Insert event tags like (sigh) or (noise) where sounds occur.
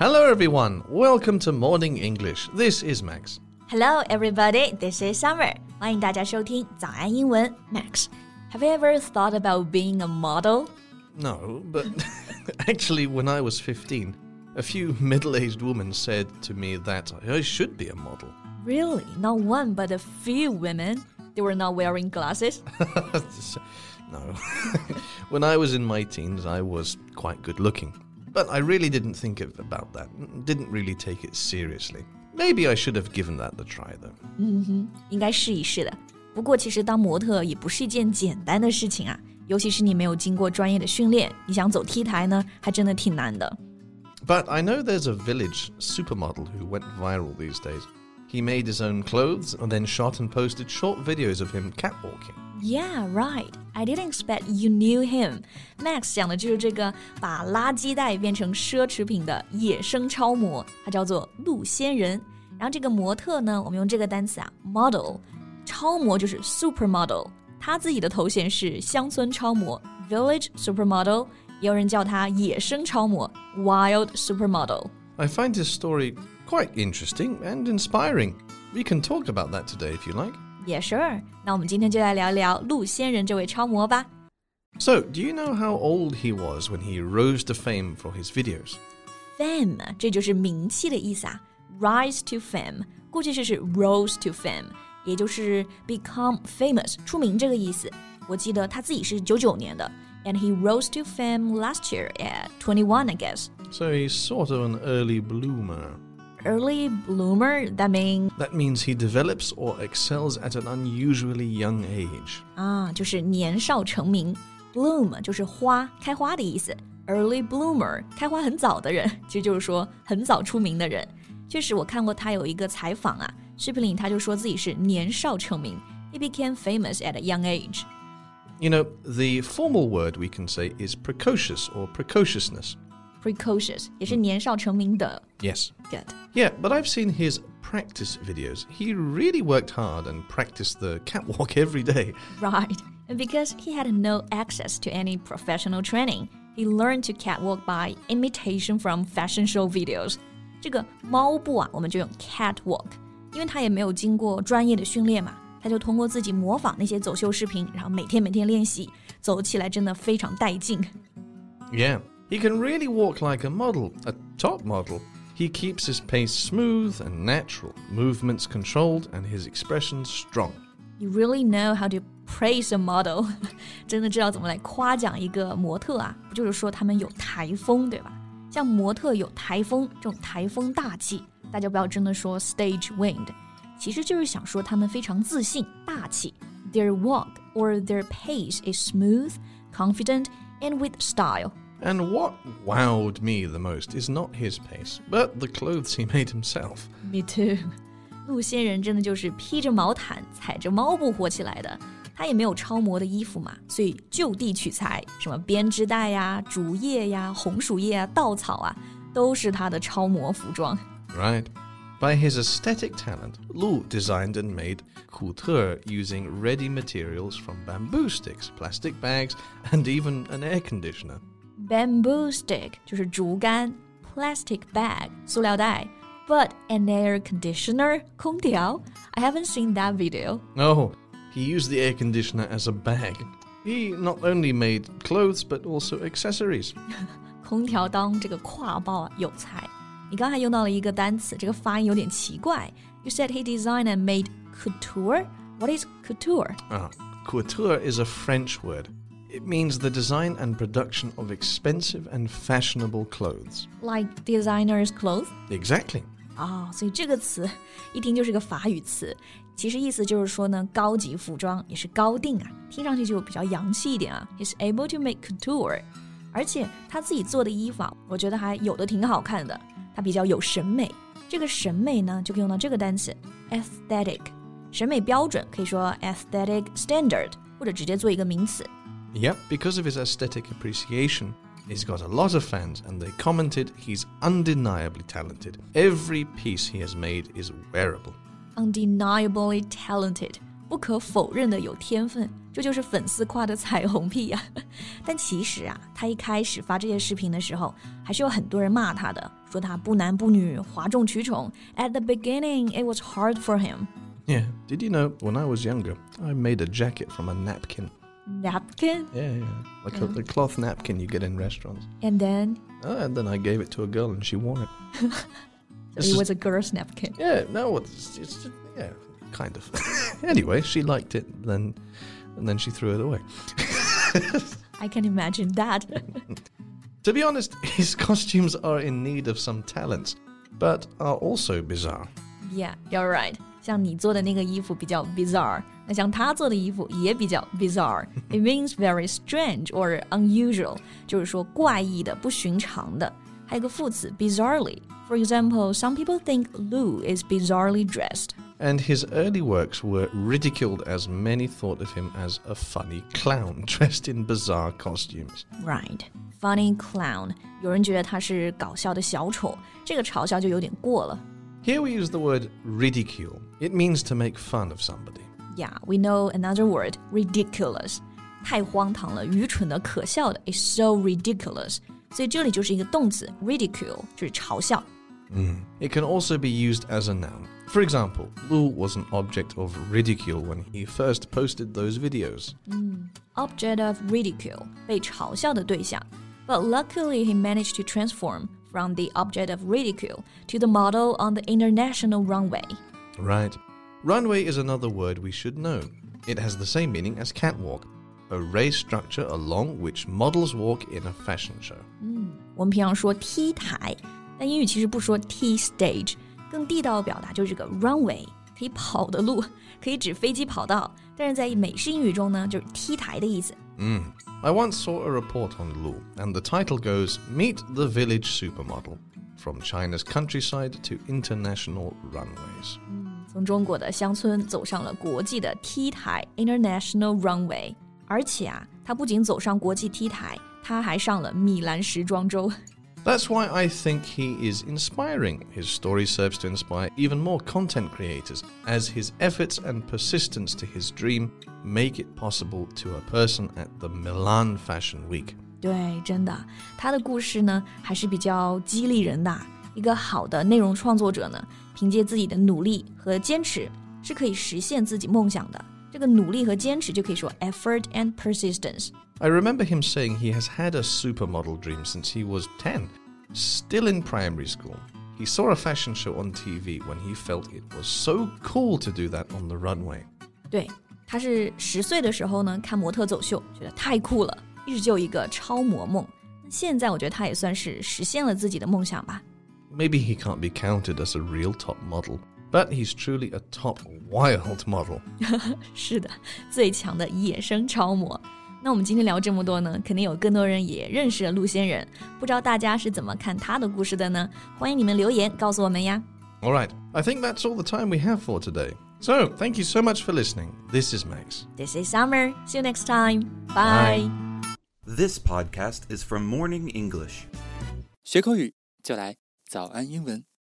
Hello, everyone. Welcome to Morning English. This is Max. Hello, everybody. This is Summer. 欢迎大家收听早安英文。Max, have you ever thought about being a model? No, but (laughs) actually, when I was 15, a few middle aged women said to me that I should be a model. Really? Not one, but a few women. They were not wearing glasses. (laughs) no. (laughs) when I was in my teens, I was quite good looking. But I really didn't think of, about that, didn't really take it seriously. Maybe I should have given that the try, though. 嗯哼，应该试一试的。不过，其实当模特也不是一件简单的事情啊，尤其是你没有经过专业的训练，你想走 T 台呢，还真的挺难的。But I know there's a village supermodel who went viral these days. He made his own clothes and then shot and posted short videos of him catwalking. Yeah, right. I didn't expect you knew him. Max 讲的就是这个把垃圾袋变成奢侈品的野生超模，它叫做陆仙人。然后这个模特呢，我们用这个单词啊，model。超模就是 supermodel，她自己的头衔是乡村超模 （village supermodel），也有人叫她野生超模 （wild supermodel）。I find this story quite interesting and inspiring. We can talk about that today if you like. Yeah, sure. 那我们今天就来聊聊陆仙人这位超模吧。So, do you know how old he was when he rose to fame for his videos? Fame，这就是名气的意思啊。Rise to fame，过去式是 rose to fame，也就是 become famous，出名这个意思。我记得他自己是九九年的，and he rose to fame last year at twenty one, I guess. So he's sort of an early bloomer early bloomer, that means That means he develops or excels at an unusually young age. 啊，就是年少成名。Bloom 就是花，开花的意思。Early bloomer，开花很早的人，其实就是说很早出名的人。确实，我看过他有一个采访啊，视频里他就说自己是年少成名。He became (laughs) famous at a young age. You know, the formal word we can say is precocious or precociousness precocious，也是年少成名的。Yes. Good. Yeah, but I've seen his practice videos. He really worked hard and practiced the catwalk every (laughs) day. Right. And because he had no access to any professional training, he learned to catwalk by imitation from fashion show videos. 这个猫步啊，我们就用 catwalk，因为他也没有经过专业的训练嘛，他就通过自己模仿那些走秀视频，然后每天每天练习，走起来真的非常带劲。Yeah. He can really walk like a model, a top model. He keeps his pace smooth and natural, movements controlled, and his expressions strong. You really know how to praise a model，真的知道怎么来夸奖一个模特啊？不就是说他们有台风，对吧？像模特有台风这种台风大气，大家不要真的说 (laughs) stage wind，其实就是想说他们非常自信、大气。Their walk or their pace is smooth, confident, and with style. And what wowed me the most is not his pace, but the clothes he made himself. Me too. (laughs) 陆仙人真的就是披着毛毯、踩着猫步火起来的。他也没有超模的衣服嘛，所以就地取材，什么编织袋呀、竹叶呀、红薯叶啊、稻草啊，都是他的超模服装。Right. By his aesthetic talent, Lu designed and made couture using ready materials from bamboo sticks, plastic bags, and even an air conditioner bamboo stick 就是竹竿，plastic bag 塑料袋，but an air conditioner 空调。I haven't seen that video. Oh, he used the air conditioner as a bag. He not only made clothes but also accessories. (laughs) 空调当这个挎包啊，有才。你刚才用到了一个单词，这个发音有点奇怪。You said he designed and made couture. What is couture? Ah, couture is a French word. It means the design and production of expensive and fashionable clothes. Like designer's clothes? Exactly. 啊、哦，所以这个词一听就是个法语词，其实意思就是说呢，高级服装也是高定啊，听上去就比较洋气一点啊。He's able to make couture，而且他自己做的衣服啊，我觉得还有的挺好看的，他比较有审美。这个审美呢，就可以用到这个单词 aesthetic，审美标准可以说 aesthetic standard，或者直接做一个名词 Yep, because of his aesthetic appreciation, he's got a lot of fans and they commented he's undeniably talented. Every piece he has made is wearable. Undeniably talented，不可否认的有天分，这就是粉丝夸的彩虹屁呀、啊。但其实啊，他一开始发这些视频的时候，还是有很多人骂他的， 说他不男不女，哗众取宠。At (laughs) the beginning, it was hard for him. Yeah. Did you know when I was younger, I made a jacket from a napkin? Napkin, Yeah, yeah. Like a, the cloth napkin you get in restaurants. and then Oh, and then I gave it to a girl and she wore it. (laughs) This it is- was a girl's napkin. Yeah, no, it's, it's yeah, kind of. (laughs) anyway, she liked it, then, and then she threw it away. (laughs) I can imagine that. To be honest, his costumes are in need of some talents, but are also bizarre. Yeah, you're right. 像你做的那个衣服比较 bizarre，那像他做的衣服也比较 bizarre。It means very strange or unusual，就是说怪异的、不寻常的。还有个副词 bizarrely。For example, some people think Lu is bizarrely dressed. And his early works were ridiculed as many thought of him as a funny clown (laughs) dressed in bizarre costumes. Right. Funny clown. 有人觉得他是搞笑的小丑，这个嘲笑就有点过了。Here we use the word ridicule. It means to make fun of somebody. Yeah, we know another word, ridiculous. 太荒唐了，愚蠢的、可笑的，is so ridiculous。所以这里就是一个动词 ridicule，就是嘲笑。 It can also be used as a noun. For example, Lou was an object of ridicule when he first posted those videos. Object of ridicule，被嘲笑的对象。But luckily, he managed to transform from the object of ridicule to the model on the international runway. Right. Runway is another word we should know. It has the same meaning as catwalk, a raised structure along which models walk in a fashion show. 我们平常说 T 台，但英语其实不说 T stage，更地道的表达就是这个 runway，可以跑的路，可以指飞机跑道，但是在美式英语中呢，就是 T 台的意思。 I once saw a report on Lu, and the title goes Meet the Village Supermodel From China's Countryside to International Runways. 从中国的乡村走上了国际的 T 台 International Runway，而且啊，他不仅走上国际 T 台，他还上了米兰时装周。 That's why I think he is inspiring. His story serves to inspire even more content creators, as his efforts and persistence to his dream make it possible to a person at the Milan Fashion Week. 对，真的，他的故事呢还是比较激励人的。一个好的内容创作者呢，凭借自己的努力和坚持，是可以实现自己梦想的。这个努力和坚持就可以说 effort and persistence。 I remember him saying he has had a supermodel dream since he was 10, still in primary school. He saw a fashion show on TV when he felt it was so cool to do that on the runway. 对，他是十岁的时候呢看模特走秀，觉得太酷了，一直就有一个超模梦。那现在我觉得他也算是实现了自己的梦想吧。 Maybe he can't be counted as a real top model, but he's truly a top wild model. (laughs) 是的，最强的野生超模。 那我们今天聊这么多呢，肯定有更多人也认识了陆仙人，不知道大家是怎么看他的故事的呢？欢迎你们留言告诉我们呀。 All right, I think that's all the time we have for today. So, thank you so much for listening. This is Max. This is Summer. See you next time. Bye. Bye. This podcast is from Morning English. 学口语就来早安英文。